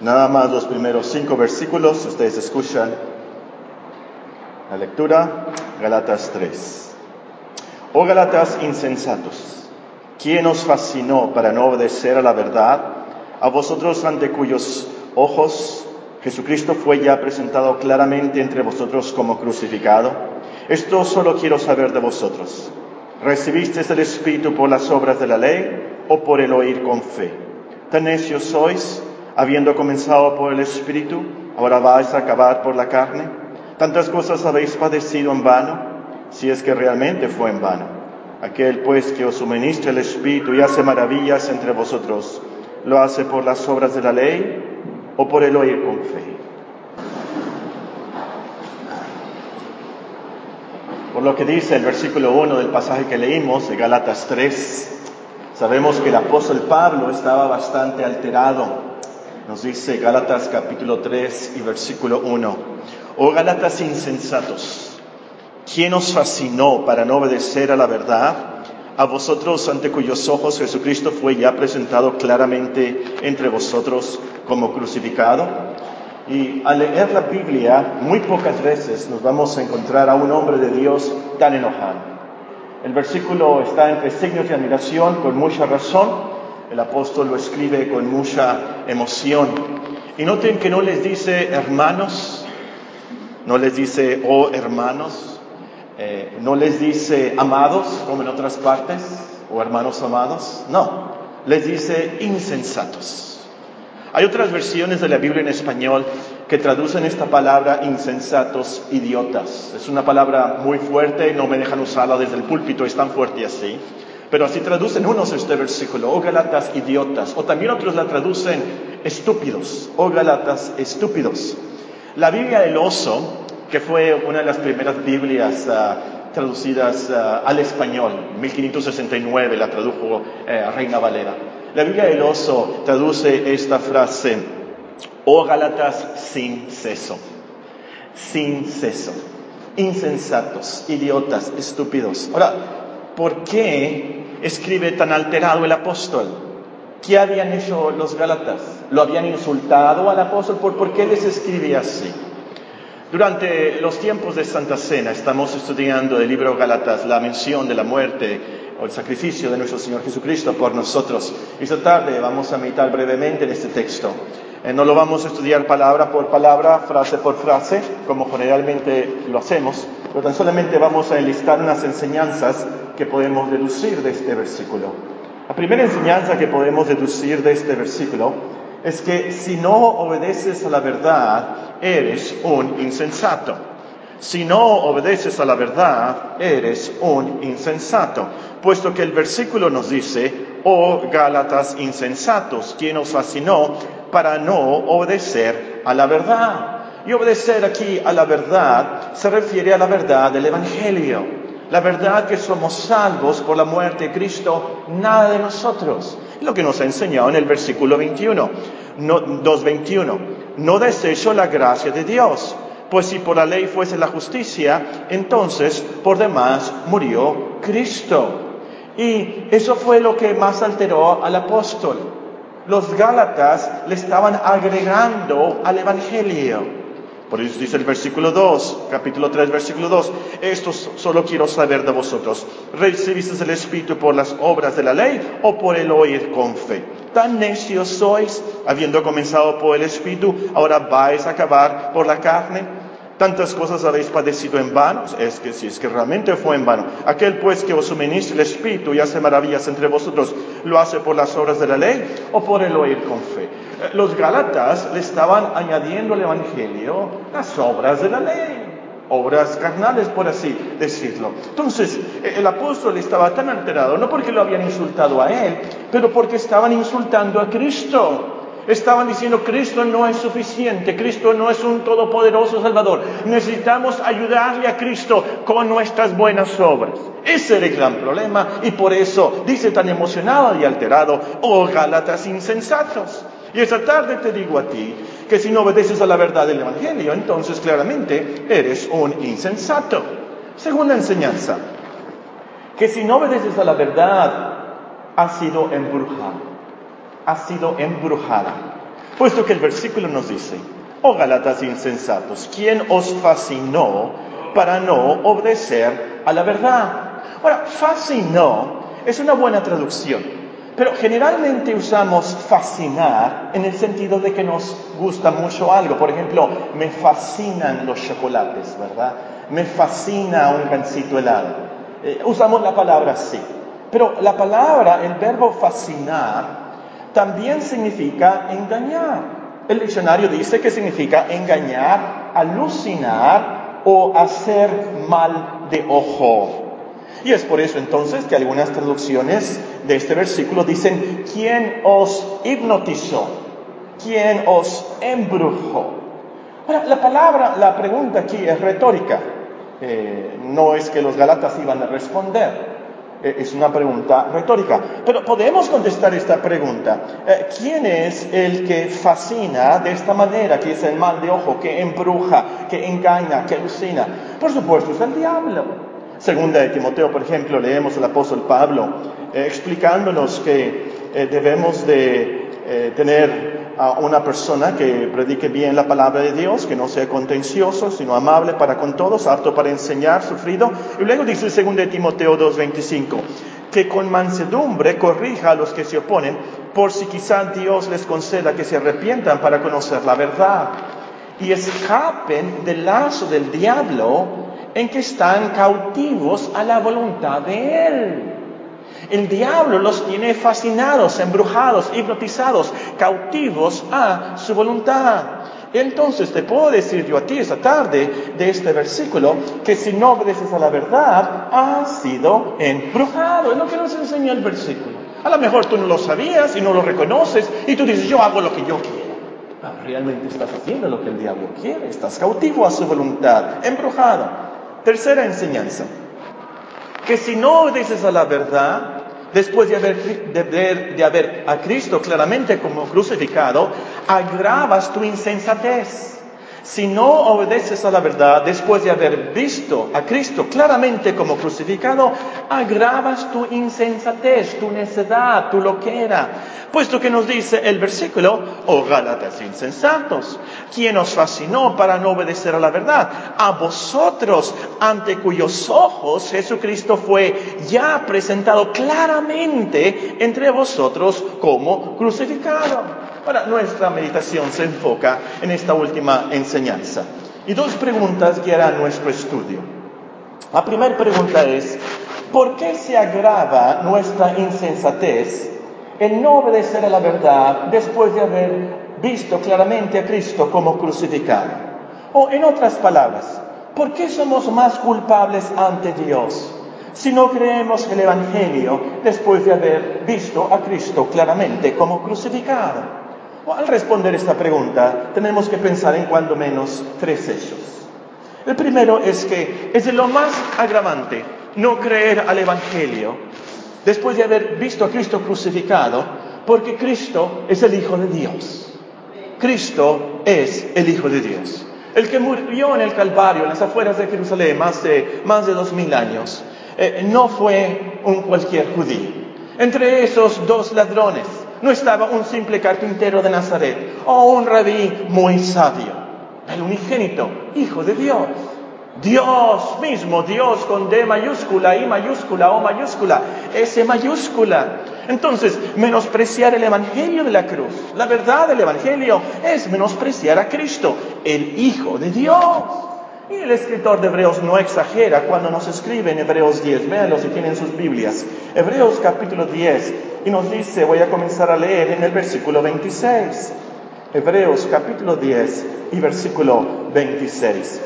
Nada más los primeros cinco versículos, ustedes escuchan la lectura, Galatas 3. Oh Galatas insensatos, ¿quién os fascinó para no obedecer a la verdad? A vosotros ante cuyos ojos Jesucristo fue ya presentado claramente entre vosotros como crucificado. Esto solo quiero saber de vosotros. ¿Recibisteis el Espíritu por las obras de la ley o por el oír con fe? Tan necios sois, habiendo comenzado por el Espíritu, ahora vais a acabar por la carne. Tantas cosas habéis padecido en vano, si es que realmente fue en vano. Aquel pues que os suministra el Espíritu y hace maravillas entre vosotros, ¿lo hace por las obras de la ley o por el oír con fe? Por lo que dice el versículo 1 del pasaje que leímos de Gálatas 3, sabemos que el apóstol Pablo estaba bastante alterado. Nos dice Gálatas capítulo 3 y versículo 1. Oh Gálatas insensatos, ¿quién os fascinó para no obedecer a la verdad? A vosotros ante cuyos ojos Jesucristo fue ya presentado claramente entre vosotros como crucificado. Y al leer la Biblia, muy pocas veces nos vamos a encontrar a un hombre de Dios tan enojado. El versículo está entre signos de admiración, con mucha razón. El apóstol lo escribe con mucha emoción. Y noten que no les dice hermanos, no les dice oh hermanos, eh, no les dice amados, como en otras partes, o hermanos amados. No, les dice insensatos. Hay otras versiones de la Biblia en español que traducen esta palabra insensatos, idiotas. Es una palabra muy fuerte, no me dejan usarla desde el púlpito, es tan fuerte así. Pero así traducen unos este versículo, oh Galatas, idiotas. O también otros la traducen estúpidos, oh Galatas, estúpidos. La Biblia del oso, que fue una de las primeras Biblias uh, traducidas uh, al español, 1569 la tradujo uh, Reina Valera. La Biblia del oso traduce esta frase, oh Gálatas sin ceso, sin ceso, insensatos, idiotas, estúpidos. Ahora, ¿por qué escribe tan alterado el apóstol? ¿Qué habían hecho los Gálatas? ¿Lo habían insultado al apóstol? ¿Por, ¿Por qué les escribía así? Durante los tiempos de Santa Cena estamos estudiando el libro Gálatas, la mención de la muerte o el sacrificio de nuestro Señor Jesucristo por nosotros. Esta tarde vamos a meditar brevemente en este texto. Eh, no lo vamos a estudiar palabra por palabra, frase por frase, como generalmente lo hacemos, pero tan solamente vamos a enlistar unas enseñanzas que podemos deducir de este versículo. La primera enseñanza que podemos deducir de este versículo es que si no obedeces a la verdad, eres un insensato. Si no obedeces a la verdad, eres un insensato, puesto que el versículo nos dice, oh Gálatas insensatos, quien os fascinó para no obedecer a la verdad. Y obedecer aquí a la verdad se refiere a la verdad del Evangelio. La verdad que somos salvos por la muerte de Cristo, nada de nosotros. Lo que nos ha enseñado en el versículo 21, no, 2.21. No desecho la gracia de Dios pues si por la ley fuese la justicia, entonces por demás murió Cristo. Y eso fue lo que más alteró al apóstol. Los Gálatas le estaban agregando al Evangelio. Por eso dice el versículo 2, capítulo 3, versículo 2, esto solo quiero saber de vosotros. ¿Recibiste el Espíritu por las obras de la ley o por el oír con fe? Tan necios sois, habiendo comenzado por el Espíritu, ahora vais a acabar por la carne. Tantas cosas habéis padecido en vano, es que si es que realmente fue en vano. Aquel pues que os suministra el Espíritu y hace maravillas entre vosotros, ¿lo hace por las obras de la ley o por el oír con fe? Los Gálatas le estaban añadiendo al Evangelio las obras de la ley obras carnales, por así decirlo. Entonces, eh, el apóstol estaba tan alterado, no porque lo habían insultado a él, pero porque estaban insultando a Cristo. Estaban diciendo, Cristo no es suficiente, Cristo no es un todopoderoso Salvador. Necesitamos ayudarle a Cristo con nuestras buenas obras. Ese era el gran problema y por eso dice tan emocionado y alterado, oh Gálatas insensatos. Y esta tarde te digo a ti que si no obedeces a la verdad del Evangelio, entonces claramente eres un insensato. Segunda enseñanza, que si no obedeces a la verdad, has sido embrujado, has sido embrujada. Puesto que el versículo nos dice, oh Galatas insensatos, ¿quién os fascinó para no obedecer a la verdad? Ahora, fascinó es una buena traducción, pero generalmente usamos fascinar en el sentido de que nos gusta mucho algo. Por ejemplo, me fascinan los chocolates, ¿verdad? Me fascina un pancito helado. Eh, usamos la palabra así. Pero la palabra, el verbo fascinar, también significa engañar. El diccionario dice que significa engañar, alucinar o hacer mal de ojo. Y es por eso entonces que algunas traducciones de este versículo dicen, ¿quién os hipnotizó? ¿Quién os embrujó? La palabra, la pregunta aquí es retórica. Eh, no es que los galatas iban a responder. Eh, es una pregunta retórica. Pero podemos contestar esta pregunta. Eh, ¿Quién es el que fascina de esta manera, que es el mal de ojo, que embruja, que engaña, que alucina? Por supuesto, es el diablo. Segunda de Timoteo, por ejemplo, leemos al apóstol Pablo eh, explicándonos que eh, debemos de eh, tener a una persona que predique bien la palabra de Dios, que no sea contencioso, sino amable para con todos, apto para enseñar, sufrido. Y luego dice segunda de Timoteo 2.25, que con mansedumbre corrija a los que se oponen, por si quizá Dios les conceda que se arrepientan para conocer la verdad y escapen del lazo del diablo en que están cautivos a la voluntad de Él. El diablo los tiene fascinados, embrujados, hipnotizados, cautivos a su voluntad. Entonces te puedo decir yo a ti esta tarde de este versículo que si no obedeces a la verdad, has sido embrujado. Es lo que nos enseña el versículo. A lo mejor tú no lo sabías y no lo reconoces y tú dices yo hago lo que yo quiero. Ah, realmente estás haciendo lo que el diablo quiere, estás cautivo a su voluntad, embrujado. Tercera enseñanza, que si no obedeces a la verdad, después de haber, de, haber a Cristo claramente como crucificado, agravas tu insensatez. Si no obedeces a la verdad después de haber visto a Cristo claramente como crucificado, agravas tu insensatez, tu necedad, tu loquera. Puesto que nos dice el versículo, oh Gálatas insensatos, ¿quién os fascinó para no obedecer a la verdad? A vosotros, ante cuyos ojos Jesucristo fue ya presentado claramente entre vosotros como crucificado. Ahora, nuestra meditación se enfoca en esta última enseñanza. Y dos preguntas guiarán nuestro estudio. La primera pregunta es, ¿por qué se agrava nuestra insensatez en no obedecer a la verdad después de haber visto claramente a Cristo como crucificado? O en otras palabras, ¿por qué somos más culpables ante Dios si no creemos el Evangelio después de haber visto a Cristo claramente como crucificado? Al responder esta pregunta, tenemos que pensar en cuando menos tres hechos. El primero es que es lo más agravante no creer al Evangelio después de haber visto a Cristo crucificado, porque Cristo es el Hijo de Dios. Cristo es el Hijo de Dios. El que murió en el Calvario, en las afueras de Jerusalén, hace más de dos mil años, eh, no fue un cualquier judío. Entre esos dos ladrones no estaba un simple carpintero de Nazaret o un rabí muy sabio, el unigénito, Hijo de Dios. Dios mismo, Dios con D mayúscula, I mayúscula, O mayúscula, S mayúscula. Entonces, menospreciar el Evangelio de la cruz, la verdad del Evangelio, es menospreciar a Cristo, el Hijo de Dios. Y el escritor de Hebreos no exagera cuando nos escribe en Hebreos 10. Véanlo si tienen sus Biblias. Hebreos capítulo 10. Y nos dice, voy a comenzar a leer en el versículo 26. Hebreos capítulo 10 y versículo 26.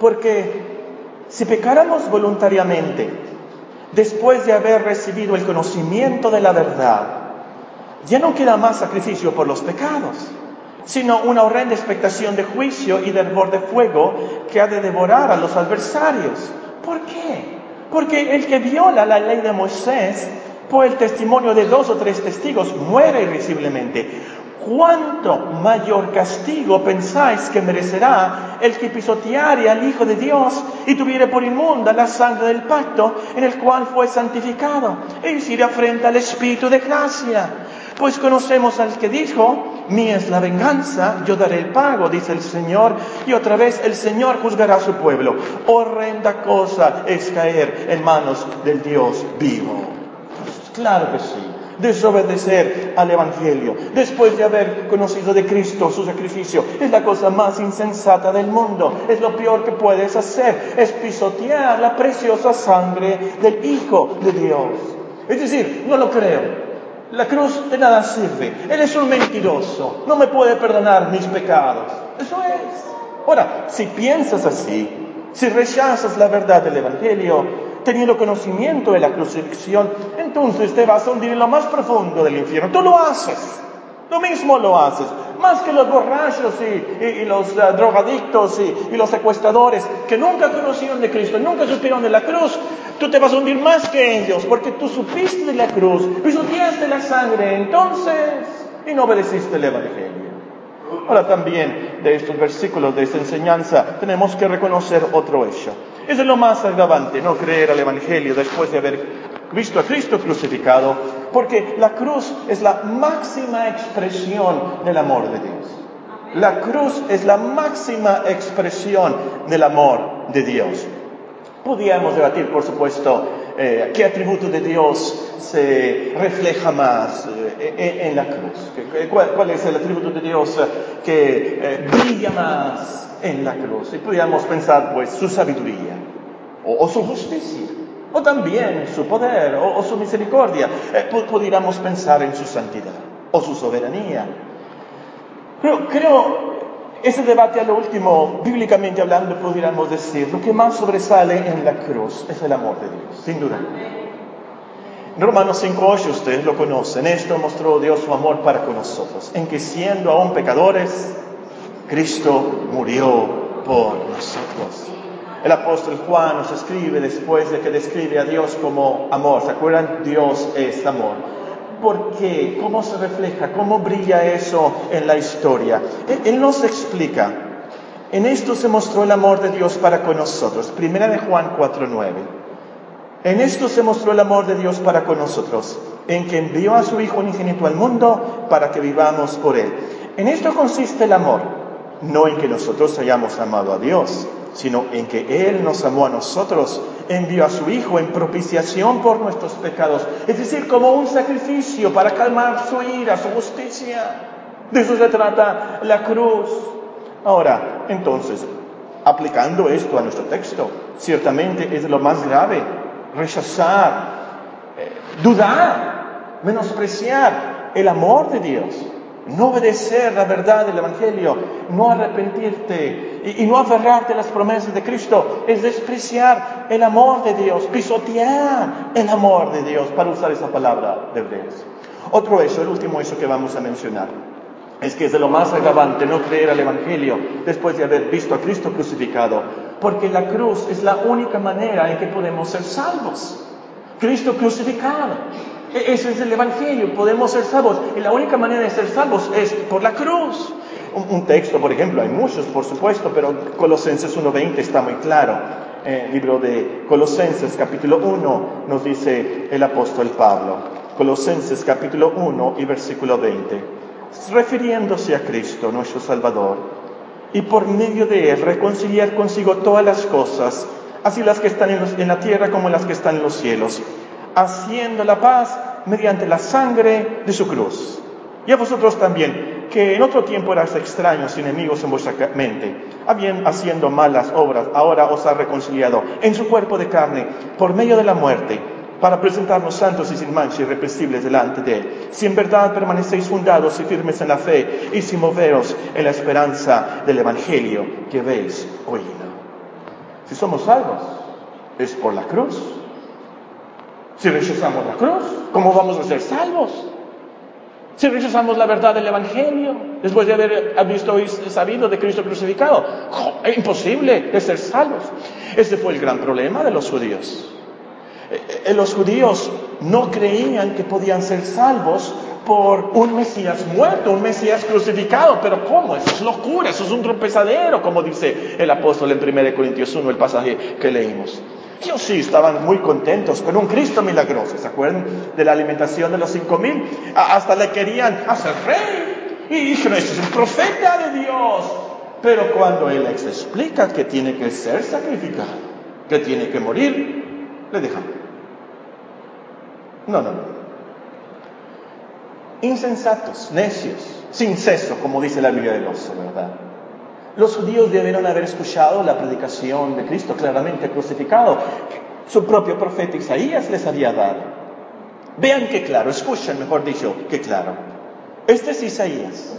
Porque si pecáramos voluntariamente, después de haber recibido el conocimiento de la verdad, ya no queda más sacrificio por los pecados sino una horrenda expectación de juicio y de hervor de fuego que ha de devorar a los adversarios. ¿Por qué? Porque el que viola la ley de Moisés por el testimonio de dos o tres testigos muere irrisiblemente. ¿Cuánto mayor castigo pensáis que merecerá el que pisoteare al Hijo de Dios y tuviere por inmunda la sangre del pacto en el cual fue santificado e hiciera frente al Espíritu de gracia? Pues conocemos al que dijo, mía es la venganza, yo daré el pago, dice el Señor, y otra vez el Señor juzgará a su pueblo. Horrenda cosa es caer en manos del Dios vivo. Pues claro que sí desobedecer al Evangelio, después de haber conocido de Cristo su sacrificio, es la cosa más insensata del mundo, es lo peor que puedes hacer, es pisotear la preciosa sangre del Hijo de Dios. Es decir, no lo creo. La cruz de nada sirve. Él es un mentiroso. No me puede perdonar mis pecados. Eso es. Ahora, si piensas así, si rechazas la verdad del Evangelio, teniendo conocimiento de la crucifixión, entonces te vas a hundir en lo más profundo del infierno. Tú lo haces, tú mismo lo haces, más que los borrachos y, los eh, drogadictos y, los secuestradores que nunca conocieron de Cristo, nunca supieron de la cruz. Tú te vas a hundir más que ellos, porque tú supiste de la cruz, pisoteaste la sangre, entonces, y no obedeciste el Evangelio. Ahora también de estos versículos, de esta enseñanza, tenemos que reconocer otro hecho. Es lo más agravante no creer al Evangelio después de haber visto a Cristo crucificado, porque la cruz es la máxima expresión del amor de Dios. La cruz es la máxima expresión del amor de Dios. Podríamos debatir, por supuesto, eh, qué atributo de Dios se refleja más eh, en, la cruz. ¿Cuál, es el atributo de Dios que eh, brilla más en la cruz? Y podríamos pensar, pues, su sabiduría o, su justicia o también su poder o, su misericordia. podríamos pensar en su santidad o su soberanía. Pero creo ese debate a lo último, bíblicamente hablando, pudiéramos decir, lo que más sobresale en la cruz es el amor de Dios, sin duda. Romanos 5.8, ustedes lo conocen, esto mostró Dios su amor para con nosotros, en que siendo aún pecadores, Cristo murió por nosotros. El apóstol Juan nos escribe después de que describe a Dios como amor, ¿se acuerdan? Dios es amor. ¿Por qué? ¿Cómo se refleja? ¿Cómo brilla eso en la historia? Él, nos explica. En esto se mostró el amor de Dios para con nosotros. Primera de Juan 4.9. En esto se mostró el amor de Dios para con nosotros, en que envió a su Hijo unigénito al mundo para que vivamos por Él. En esto consiste el amor, no en que nosotros hayamos amado a Dios, sino en que Él nos amó a nosotros, envió a su Hijo en propiciación por nuestros pecados, es decir, como un sacrificio para calmar su ira, su justicia. De eso se trata la cruz. Ahora, entonces, aplicando esto a nuestro texto, ciertamente es lo más grave, rechazar, eh, dudar, menospreciar el amor de Dios no obedecer la verdad del Evangelio, no arrepentirte y, no aferrarte a las promesas de Cristo, es despreciar el amor de Dios, pisotear el amor de Dios, para usar esa palabra de Hebreos. Otro hecho, el último hecho que vamos a mencionar, es que es de lo más agravante no creer al Evangelio después de haber visto a Cristo crucificado, porque la cruz es la única manera en que podemos ser salvos. Cristo crucificado. E-, ese es el Evangelio, podemos ser salvos. Y la única manera de ser salvos es por la cruz. Un, texto, por ejemplo, hay muchos, por supuesto, pero Colosenses 1.20 está muy claro. El libro de Colosenses capítulo 1 nos dice el apóstol Pablo. Colosenses capítulo 1 y versículo 20. Refiriéndose a Cristo, nuestro Salvador, y por medio de Él reconciliar consigo todas las cosas, así las que están en la tierra como las que están en los cielos haciendo la paz mediante la sangre de su cruz. Y a vosotros también, que en otro tiempo erais extraños y enemigos en vuestra mente, haciendo malas obras, ahora os ha reconciliado en su cuerpo de carne por medio de la muerte, para presentarnos santos y sin mancha irreprensibles delante de Él. Si en verdad permanecéis fundados y firmes en la fe y sin moveros en la esperanza del Evangelio que habéis oído. Si somos salvos, es por la cruz si rechazamos la cruz, ¿cómo vamos a ser salvos? Si rechazamos la verdad del Evangelio, después de haber visto y sabido de Cristo crucificado, es imposible de ser salvos. Ese fue el gran problema de los judíos. Eh, eh, los judíos no creían que podían ser salvos por un Mesías muerto, un Mesías crucificado. Pero ¿cómo? Eso es locura, eso es un tropezadero, como dice el apóstol en 1 Corintios 1, el pasaje que leímos. Ellos sí estaban muy contentos con un Cristo milagroso. ¿Se acuerdan de la alimentación de los cinco mil? Hasta le querían hacer rey. Y dijeron, este es un profeta de Dios. Pero cuando Él les explica que tiene que ser sacrificado, que tiene que morir, le dejan. No, no, no. Insensatos, necios, sin ceso, como dice la Biblia del oso, ¿verdad? Los judíos debieron haber escuchado la predicación de Cristo claramente crucificado, que su propio profeta Isaías les había dado. Vean qué claro, escuchen, mejor dicho, qué claro. Este es Isaías,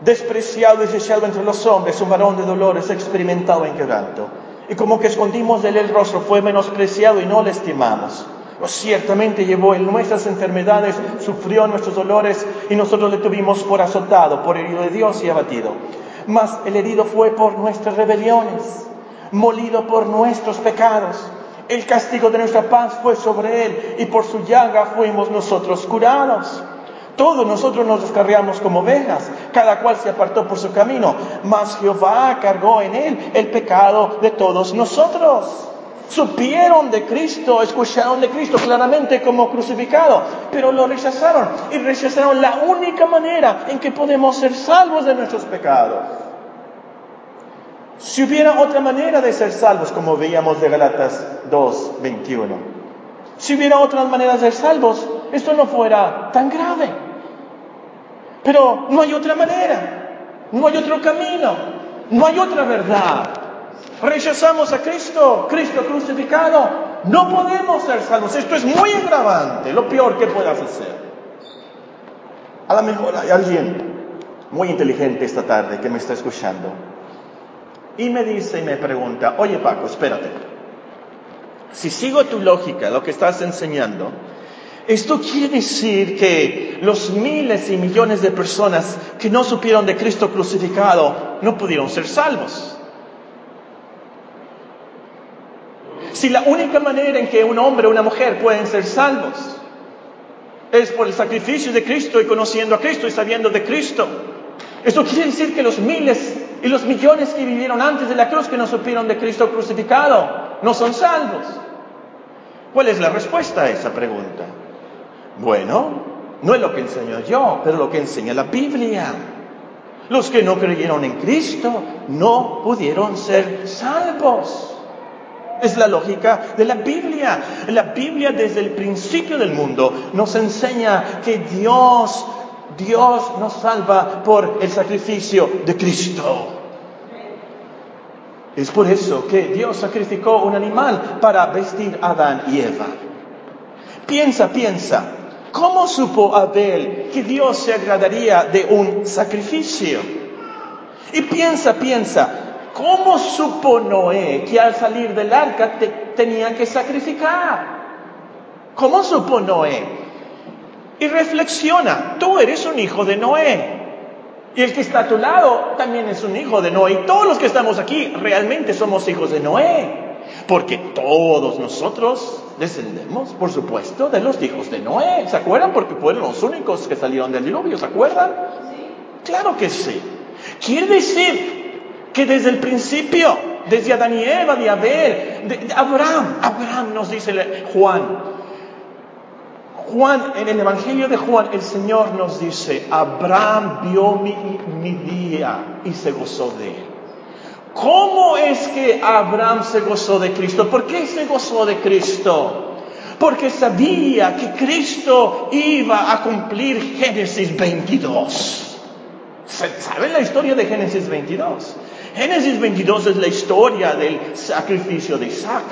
despreciado y desechado entre los hombres, un varón de dolores, experimentado en quebranto. Y como que escondimos de él el rostro, fue menospreciado y no le estimamos. Pues ciertamente llevó en nuestras enfermedades, sufrió nuestros dolores y nosotros le tuvimos por azotado, por herido de Dios y abatido mas el herido fue por nuestras rebeliones, molido por nuestros pecados. El castigo de nuestra paz fue sobre él y por su llaga fuimos nosotros curados. Todos nosotros nos descarriamos como ovejas, cada cual se apartó por su camino, mas Jehová cargó en él el pecado de todos nosotros. Supieron de Cristo, escucharon de Cristo claramente como crucificado, pero lo rechazaron y rechazaron la única manera en que podemos ser salvos de nuestros pecados. Si hubiera otra manera de ser salvos, como veíamos de Galatas 2, 21, si hubiera otras maneras de ser salvos, esto no fuera tan grave. Pero no hay otra manera, no hay otro camino, no hay otra verdad. Rechazamos a Cristo, Cristo crucificado. No podemos ser salvos. Esto es muy agravante, lo peor que puedas hacer. A lo mejor hay alguien muy inteligente esta tarde que me está escuchando y me dice y me pregunta, oye Paco, espérate, si sigo tu lógica, lo que estás enseñando, esto quiere decir que los miles y millones de personas que no supieron de Cristo crucificado no pudieron ser salvos. Si la única manera en que un hombre o una mujer pueden ser salvos es por el sacrificio de Cristo y conociendo a Cristo y sabiendo de Cristo, eso quiere decir que los miles y los millones que vivieron antes de la cruz que no supieron de Cristo crucificado no son salvos. ¿Cuál es la respuesta a esa pregunta? Bueno, no es lo que enseño yo, pero lo que enseña la Biblia. Los que no creyeron en Cristo no pudieron ser salvos. Es la lógica de la Biblia. La Biblia desde el principio del mundo nos enseña que Dios, Dios nos salva por el sacrificio de Cristo. Es por eso que Dios sacrificó un animal para vestir a Adán y Eva. Piensa, piensa, ¿cómo supo Abel que Dios se agradaría de un sacrificio? Y piensa, piensa, ¿Cómo supo Noé que al salir del arca tenía que sacrificar? ¿Cómo supo Noé? Y reflexiona, tú eres un hijo de Noé. Y el que está a tu lado también es un hijo de Noé. Y todos los que estamos aquí realmente somos hijos de Noé. Porque todos nosotros descendemos, por supuesto, de los hijos de Noé. ¿Se acuerdan? Porque fueron los únicos que salieron del diluvio. ¿Se acuerdan? Claro que sí. Quiere decir que desde el principio, desde Adán y Eva, de Abel, de, Abraham, Abraham nos dice Juan. Juan, en el Evangelio de Juan, el Señor nos dice, Abraham vio mi, mi día y se gozó de él. ¿Cómo es que Abraham se gozó de Cristo? ¿Por qué se gozó de Cristo? Porque sabía que Cristo iba a cumplir Génesis 22. ¿Saben la historia de Génesis 22? Génesis 22 es la historia del sacrificio de Isaac.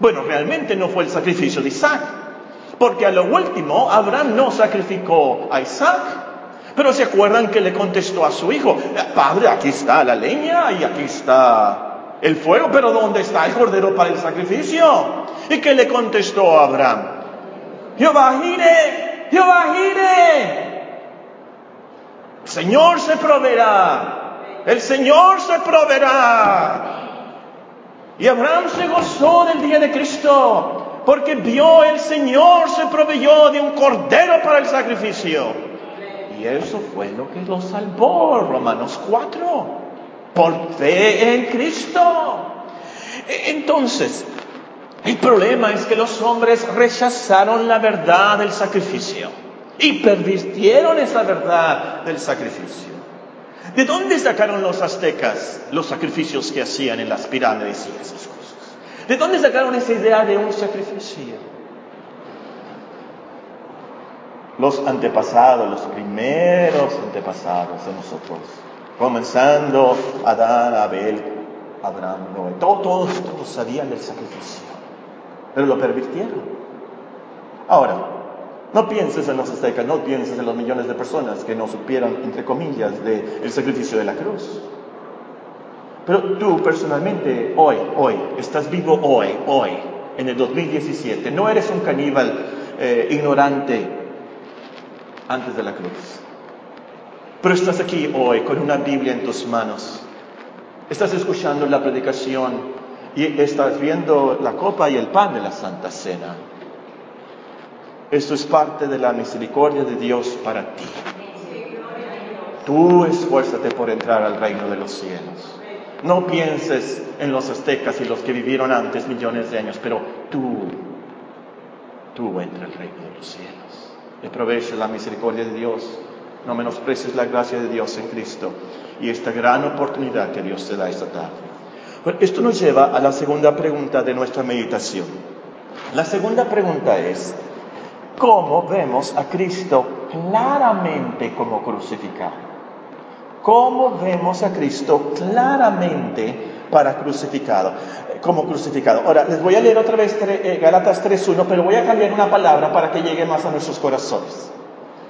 Bueno, realmente no fue el sacrificio de Isaac, porque a lo último Abraham no sacrificó a Isaac, pero se acuerdan que le contestó a su hijo, Padre, aquí está la leña y aquí está el fuego, pero ¿dónde está el cordero para el sacrificio? ¿Y qué le contestó Abraham? Jehová gire, Jehová gire. Señor se proveerá. El Señor se proveerá. Y Abraham se gozó del día de Cristo, porque vio el Señor se proveyó de un cordero para el sacrificio. Y eso fue lo que lo salvó, Romanos 4, por fe en Cristo. E, entonces, El problema es que los hombres rechazaron la verdad del sacrificio y pervirtieron esa verdad del sacrificio. ¿De dónde sacaron los aztecas los sacrificios que hacían en las pirámides y esas cosas? ¿De dónde sacaron esa idea de un sacrificio? Los antepasados, los primeros antepasados de nosotros, comenzando Adán, Abel, Abraham, Noé, todos, todos sabían del sacrificio, pero lo pervirtieron. Ahora, no pienses en los aztecas, no pienses en los millones de personas que no supieron, entre comillas, del sacrificio de la cruz. Pero tú personalmente, hoy, hoy, estás vivo hoy, hoy, en el 2017. No eres un caníbal eh, ignorante antes de la cruz. Pero estás aquí hoy con una Biblia en tus manos. Estás escuchando la predicación y estás viendo la copa y el pan de la Santa Cena. Esto es parte de la misericordia de Dios para ti. Tú esfuérzate por entrar al reino de los cielos. No pienses en los aztecas y los que vivieron antes millones de años, pero tú, tú entra al reino de los cielos. Aprovecha la misericordia de Dios. No menosprecies la gracia de Dios en Cristo y esta gran oportunidad que Dios te da esta tarde. esto nos lleva a la segunda pregunta de nuestra meditación. La segunda pregunta es, cómo vemos a Cristo claramente como crucificado. ¿Cómo vemos a Cristo claramente para crucificado, como crucificado? Ahora, les voy a leer otra vez eh, Galatas 3.1, pero voy a cambiar una palabra para que llegue más a nuestros corazones.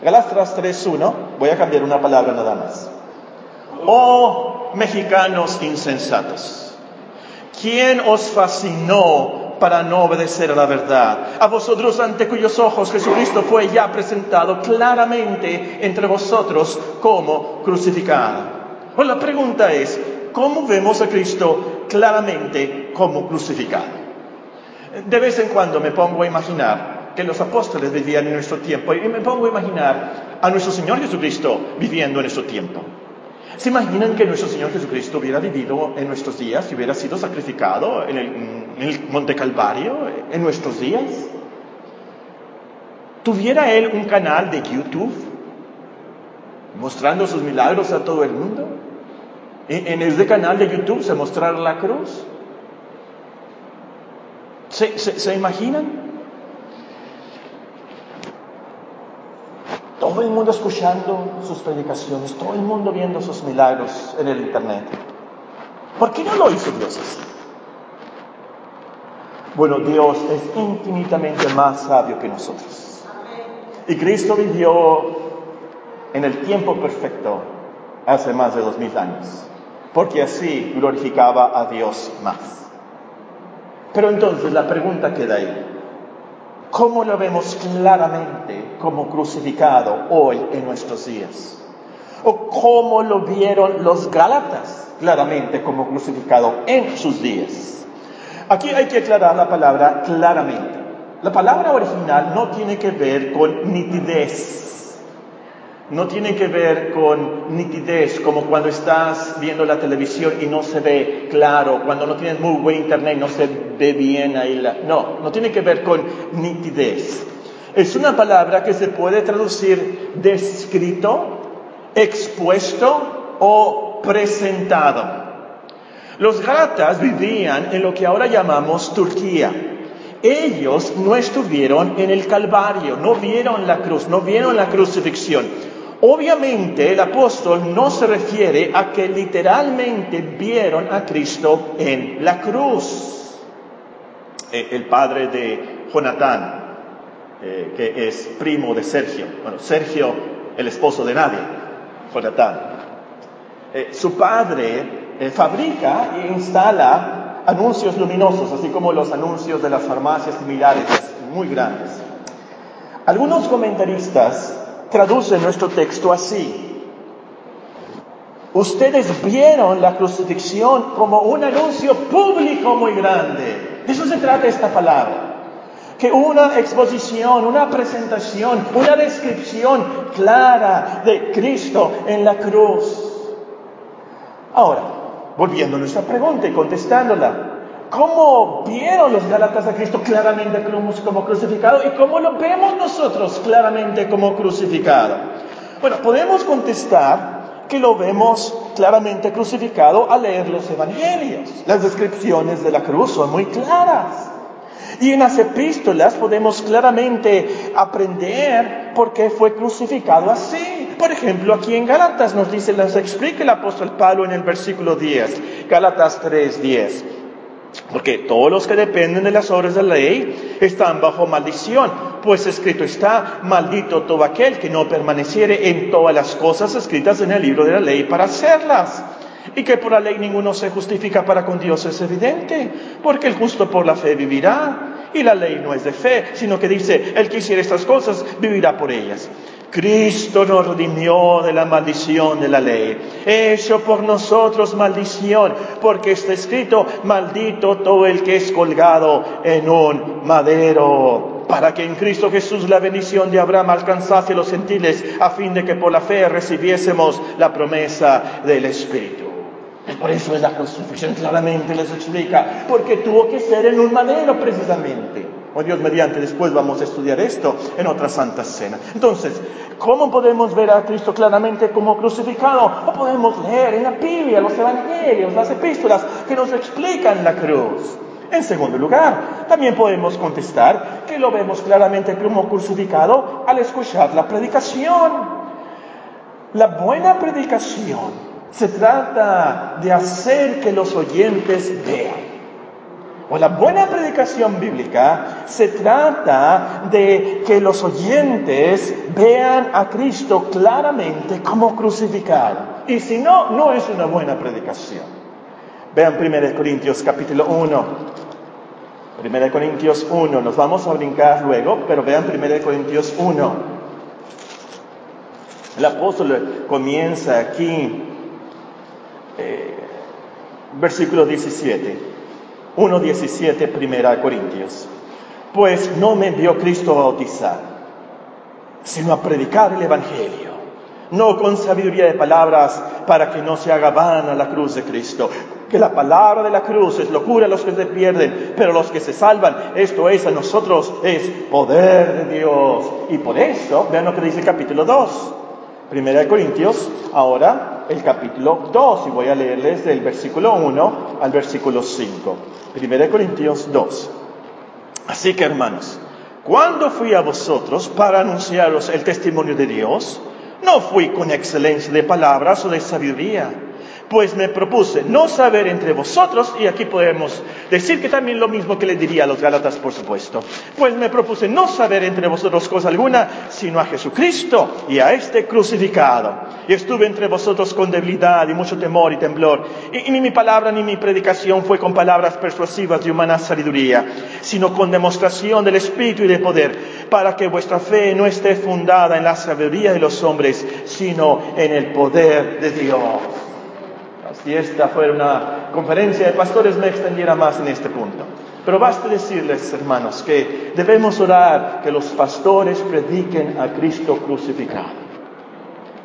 Galatas 3.1, voy a cambiar una palabra nada más. Oh mexicanos insensatos, ¿quién os fascinó para no obedecer a la verdad. A vosotros ante cuyos ojos Jesucristo fue ya presentado claramente entre vosotros como crucificado. Pues la pregunta es, ¿cómo vemos a Cristo claramente como crucificado? De vez en cuando me pongo a imaginar que los apóstoles vivían en nuestro tiempo y me pongo a imaginar a nuestro Señor Jesucristo viviendo en nuestro tiempo. ¿Se imaginan que nuestro Señor Jesucristo hubiera vivido en nuestros días y hubiera sido sacrificado en el, Monte Calvario en nuestros días? ¿Tuviera Él un canal de YouTube mostrando sus milagros a todo el mundo? ¿En, ese canal de YouTube se mostrara la cruz? se imaginan? todo el mundo escuchando sus predicaciones, todo el mundo viendo sus milagros en el Internet. ¿Por qué no lo hizo Dios así? Bueno, Dios es infinitamente más sabio que nosotros. Y Cristo vivió en el tiempo perfecto hace más de dos mil años, porque así glorificaba a Dios más. Pero entonces la pregunta queda ahí. ¿Cómo lo vemos claramente como crucificado hoy en nuestros días? ¿O cómo lo vieron los Gálatas claramente como crucificado en sus días? Aquí hay que aclarar la palabra claramente. La palabra original no tiene que ver con nitidez no tiene que ver con nitidez, como cuando estás viendo la televisión y no se ve claro, cuando no tienes muy buen internet y no se ve bien ahí. La... No, no tiene que ver con nitidez. Es una palabra que se puede traducir descrito, expuesto o presentado. Los gatas vivían en lo que ahora llamamos Turquía. Ellos no estuvieron en el Calvario, no vieron la cruz, no vieron la crucifixión. Obviamente el apóstol no se refiere a que literalmente vieron a Cristo en la cruz. Eh, el padre de Jonatán, eh, que es primo de Sergio, bueno, Sergio, el esposo de nadie, Jonatán. Eh, su padre fabrica e instala anuncios luminosos, así como los anuncios de las farmacias similares, muy grandes. Algunos comentaristas traduce nuestro texto así. Ustedes vieron la crucifixión como un anuncio público muy grande. De eso se trata esta palabra. Que una exposición, una presentación, una descripción clara de Cristo en la cruz. Ahora, volviendo a nuestra pregunta y contestándola, cómo vieron los Gálatas a Cristo claramente como crucificado y cómo lo vemos nosotros claramente como crucificado. Bueno, podemos contestar que lo vemos claramente crucificado al leer los evangelios. Las descripciones de la cruz son muy claras. Y en las epístolas podemos claramente aprender por qué fue crucificado así. Por ejemplo, aquí en Gálatas nos dice, nos explica el apóstol Pablo en el versículo 10, Gálatas 3, 10. Porque todos los que dependen de las obras de la ley están bajo maldición, pues escrito está, maldito todo aquel que no permaneciere en todas las cosas escritas en el libro de la ley para hacerlas. Y que por la ley ninguno se justifica para con Dios es evidente, porque el justo por la fe vivirá. Y la ley no es de fe, sino que dice, el que hiciera estas cosas vivirá por ellas. Cristo nos redimió de la maldición de la ley. Hecho por nosotros maldición, porque está escrito, maldito todo el que es colgado en un madero para que en Cristo Jesús la bendición de Abraham alcanzase a los gentiles, a fin de que por la fe recibiésemos la promesa del Espíritu. Por eso es la crucifixión, claramente les explica, porque tuvo que ser en un madero precisamente. O oh, Dios mediante, después vamos a estudiar esto en otra Santa Cena. Entonces, ¿cómo podemos ver a Cristo claramente como crucificado? O podemos leer en la Biblia, los Evangelios, las epístolas que nos explican la cruz. En segundo lugar, también podemos contestar que lo vemos claramente como crucificado al escuchar la predicación. La buena predicación se trata de hacer que los oyentes vean. O la buena predicación bíblica se trata de que los oyentes vean a Cristo claramente como crucificado. Y si no, no es una buena predicación. Vean 1 Corintios capítulo 1. 1 Corintios 1, nos vamos a brincar luego, pero vean 1 Corintios 1. El apóstol comienza aquí eh, versículo 17, 1.17, primera Corintios. Pues no me envió Cristo a bautizar, sino a predicar el Evangelio, no con sabiduría de palabras para que no se haga vana la cruz de Cristo. Que la palabra de la cruz es locura a los que se pierden, pero los que se salvan, esto es a nosotros, es poder de Dios. Y por eso, vean lo que dice el capítulo 2, primera de Corintios, ahora el capítulo 2 y voy a leerles del versículo 1 al versículo 5. Primera de Corintios 2. Así que hermanos, cuando fui a vosotros para anunciaros el testimonio de Dios, no fui con excelencia de palabras o de sabiduría pues me propuse no saber entre vosotros, y aquí podemos decir que también lo mismo que le diría a los Gálatas, por supuesto, pues me propuse no saber entre vosotros cosa alguna, sino a Jesucristo y a este crucificado. Y estuve entre vosotros con debilidad y mucho temor y temblor, y, ni mi palabra ni mi predicación fue con palabras persuasivas de humana sabiduría, sino con demostración del Espíritu y de poder, para que vuestra fe no esté fundada en la sabiduría de los hombres, sino en el poder de Dios si esta fuera una conferencia de pastores me extendiera más en este punto. Pero basta decirles, hermanos, que debemos orar que los pastores prediquen a Cristo crucificado.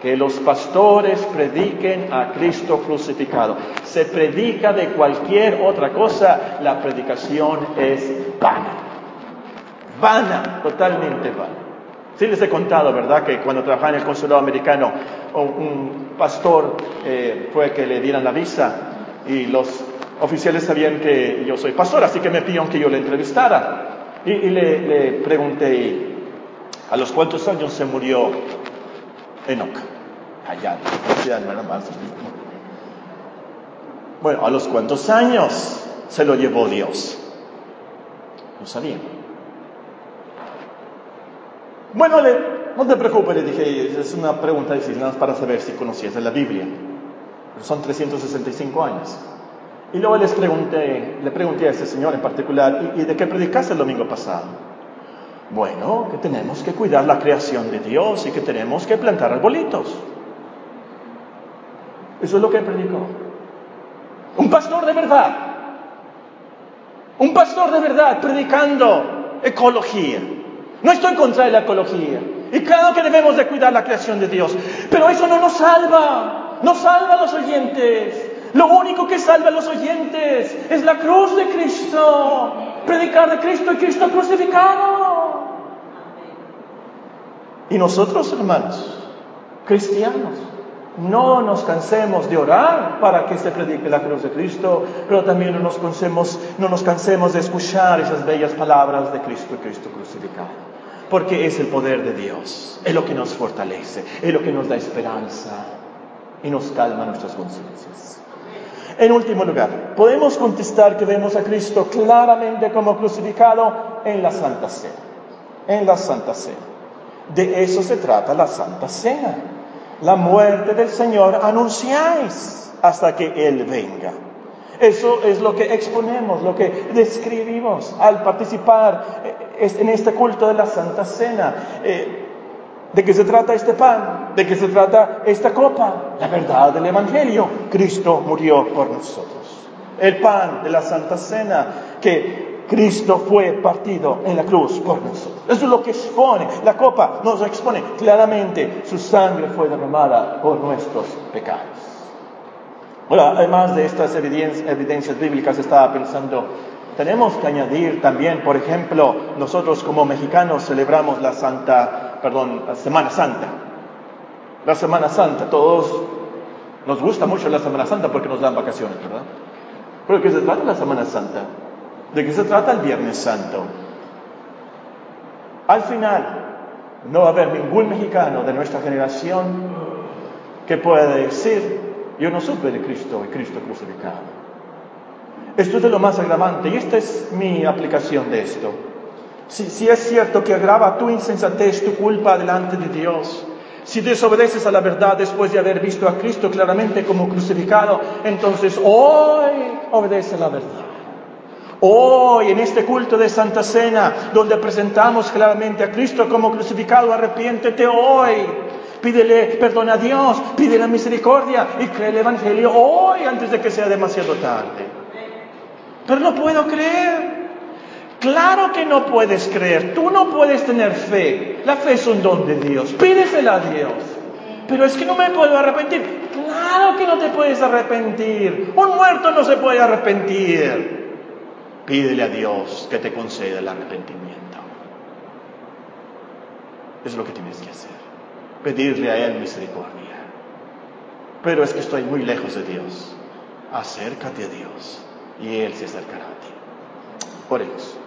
Que los pastores prediquen a Cristo crucificado. Se predica de cualquier otra cosa, la predicación es vana. Vana, totalmente vana. Sí les he contado, ¿verdad?, que cuando trabajaba en el consulado americano, un, pastor eh, fue que le dieran la visa y los oficiales sabían que yo soy pastor, así que me pidieron que yo le entrevistara. Y, le, pregunté, ¿a los cuántos años se murió Enoch? Allá, no era más. Bueno, ¿a los cuántos años se lo llevó Dios? No sabía. Bueno, no te preocupes, le dije, es una pregunta difícil, para saber si conocías la Biblia. son 365 años. Y luego les pregunté, le pregunté a ese señor en particular, ¿y, de qué predicaste el domingo pasado? Bueno, que tenemos que cuidar la creación de Dios y que tenemos que plantar arbolitos. Eso es lo que predicó. Un pastor de verdad. Un pastor de verdad predicando ecología no estoy contra la ecología. Y claro que debemos de cuidar la creación de Dios. Pero eso no nos salva. No salva a los oyentes. Lo único que salva a los oyentes es la cruz de Cristo. Predicar de Cristo y Cristo crucificado. Y nosotros, hermanos, cristianos, no nos cansemos de orar para que se predique la cruz de Cristo, pero también no nos cansemos, no nos cansemos de escuchar esas bellas palabras de Cristo y Cristo crucificado. Porque es el poder de Dios, es lo que nos fortalece, es lo que nos da esperanza y nos calma nuestras conciencias. En último lugar, podemos contestar que vemos a Cristo claramente como crucificado en la Santa Cena. En la Santa Cena. De eso se trata la Santa Cena. La muerte del Señor anunciáis hasta que Él venga. Eso es lo que exponemos, lo que describimos al participar en este culto de la Santa Cena. Eh, ¿De qué se trata este pan? ¿De qué se trata esta copa? La verdad del Evangelio. Cristo murió por nosotros. El pan de la Santa Cena que Cristo fue partido en la cruz por nosotros. Eso es lo que expone. La copa nos expone claramente. Su sangre fue derramada por nuestros pecados. Bueno, además de estas evidencias bíblicas, estaba pensando tenemos que añadir también, por ejemplo, nosotros como mexicanos celebramos la Santa, perdón, la Semana Santa. La Semana Santa, todos nos gusta mucho la Semana Santa porque nos dan vacaciones, ¿verdad? Pero ¿de qué se trata la Semana Santa? ¿De qué se trata el Viernes Santo? Al final, no va a haber ningún mexicano de nuestra generación que pueda decir, yo no supe de Cristo y Cristo crucificado. Esto es de lo más agravante y esta es mi aplicación de esto. Si, es cierto que agrava tu insensatez, tu culpa delante de Dios, si desobedeces a la verdad después de haber visto a Cristo claramente como crucificado, entonces hoy obedece a la verdad. Hoy, en este culto de Santa Cena, donde presentamos claramente a Cristo como crucificado, arrepiéntete hoy. Pídele perdón a Dios, pídele misericordia y cree el Evangelio hoy antes de que sea demasiado tarde. Pero no puedo creer. Claro que no puedes creer. Tú no puedes tener fe. La fe es un don de Dios. Pídesela a Dios. Pero es que no me puedo arrepentir. Claro que no te puedes arrepentir. Un muerto no se puede arrepentir. Pídele a Dios que te conceda el arrepentimiento. Es lo que tienes que hacer. Pedirle a Él misericordia. Pero es que estoy muy lejos de Dios. Acércate a Dios y Él se acercará a ti. Oremos.